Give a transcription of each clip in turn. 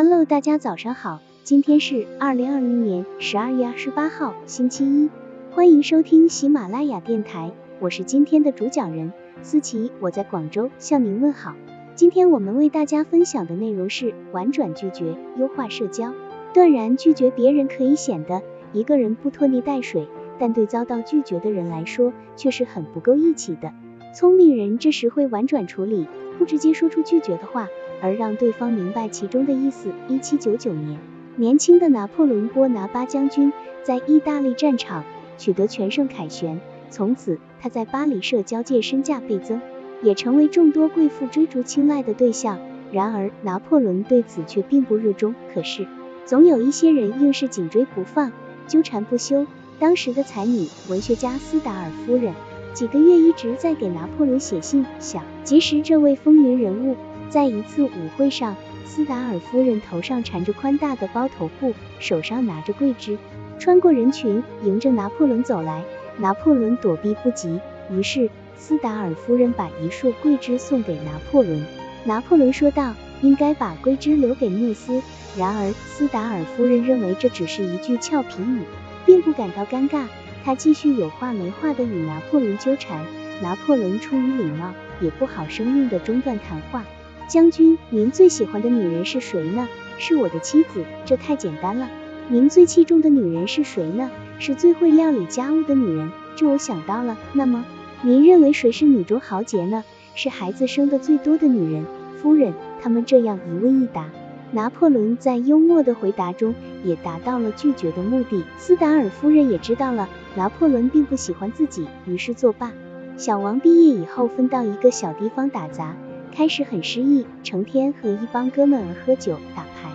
Hello，大家早上好，今天是二零二零年十二月二十八号，星期一，欢迎收听喜马拉雅电台，我是今天的主讲人思琪，我在广州向您问好。今天我们为大家分享的内容是婉转拒绝，优化社交。断然拒绝别人可以显得一个人不拖泥带水，但对遭到拒绝的人来说却是很不够义气的。聪明人这时会婉转处理，不直接说出拒绝的话，而让对方明白其中的意思。一七九九年，年轻的拿破仑波拿巴将军在意大利战场取得全胜凯旋，从此他在巴黎社交界身价倍增，也成为众多贵妇追逐青睐的对象。然而拿破仑对此却并不热衷。可是总有一些人硬是紧追不放，纠缠不休。当时的才女文学家斯达尔夫人。几个月一直在给拿破仑写信，想结识这位风云人物。在一次舞会上，斯达尔夫人头上缠着宽大的包头布，手上拿着桂枝，穿过人群，迎着拿破仑走来。拿破仑躲避不及，于是斯达尔夫人把一束桂枝送给拿破仑。拿破仑说道：“应该把桂枝留给缪斯。”然而斯达尔夫人认为这只是一句俏皮语，并不感到尴尬。他继续有话没话的与拿破仑纠缠，拿破仑出于礼貌，也不好生硬的中断谈话。将军，您最喜欢的女人是谁呢？是我的妻子，这太简单了。您最器重的女人是谁呢？是最会料理家务的女人，这我想到了。那么，您认为谁是女中豪杰呢？是孩子生的最多的女人，夫人。他们这样一问一答。拿破仑在幽默的回答中也达到了拒绝的目的。斯达尔夫人也知道了拿破仑并不喜欢自己，于是作罢。小王毕业以后分到一个小地方打杂，开始很失意，成天和一帮哥们儿喝酒打牌。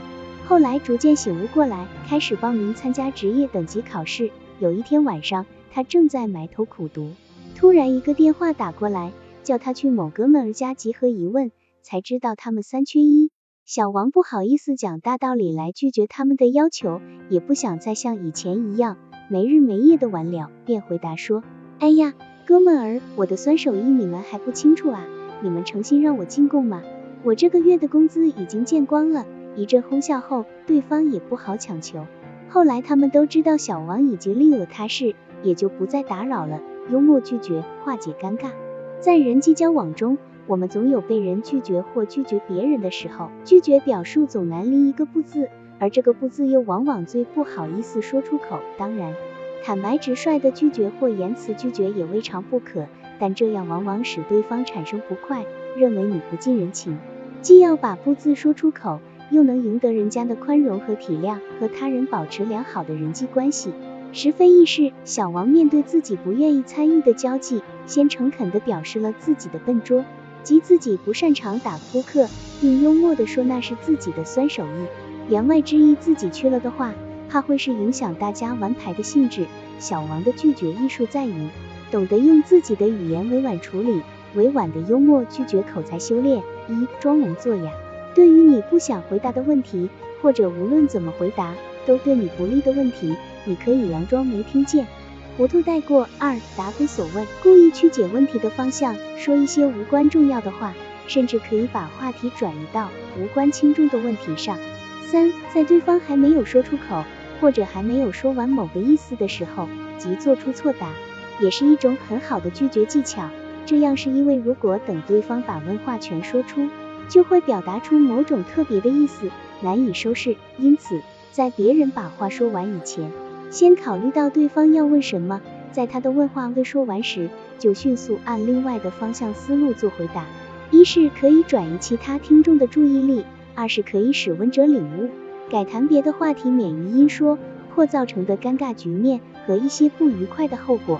后来逐渐醒悟过来，开始报名参加职业等级考试。有一天晚上，他正在埋头苦读，突然一个电话打过来，叫他去某哥们儿家集合。一问才知道他们三缺一。小王不好意思讲大道理来拒绝他们的要求，也不想再像以前一样没日没夜的玩了，便回答说：“哎呀，哥们儿，我的酸手艺你们还不清楚啊？你们诚心让我进贡吗？我这个月的工资已经见光了。”一阵哄笑后，对方也不好强求。后来他们都知道小王已经另有他事，也就不再打扰了，幽默拒绝，化解尴尬。在人际交往中。我们总有被人拒绝或拒绝别人的时候，拒绝表述总难离一个不字，而这个不字又往往最不好意思说出口。当然，坦白直率的拒绝或言辞拒绝也未尝不可，但这样往往使对方产生不快，认为你不近人情。既要把不字说出口，又能赢得人家的宽容和体谅，和他人保持良好的人际关系。实非易事。小王面对自己不愿意参与的交际，先诚恳地表示了自己的笨拙。即自己不擅长打扑克，并幽默地说那是自己的酸手艺。言外之意，自己去了的话，怕会是影响大家玩牌的兴致。小王的拒绝艺术在于懂得用自己的语言委婉处理，委婉的幽默拒绝口才修炼。一装聋作哑，对于你不想回答的问题，或者无论怎么回答都对你不利的问题，你可以佯装没听见。糊涂带过。二，答非所问，故意曲解问题的方向，说一些无关重要的话，甚至可以把话题转移到无关轻重的问题上。三，在对方还没有说出口，或者还没有说完某个意思的时候，即做出错答，也是一种很好的拒绝技巧。这样是因为如果等对方把问话全说出，就会表达出某种特别的意思，难以收拾。因此，在别人把话说完以前，先考虑到对方要问什么，在他的问话未说完时，就迅速按另外的方向思路做回答。一是可以转移其他听众的注意力，二是可以使问者领悟，改谈别的话题，免于因说破造成的尴尬局面和一些不愉快的后果。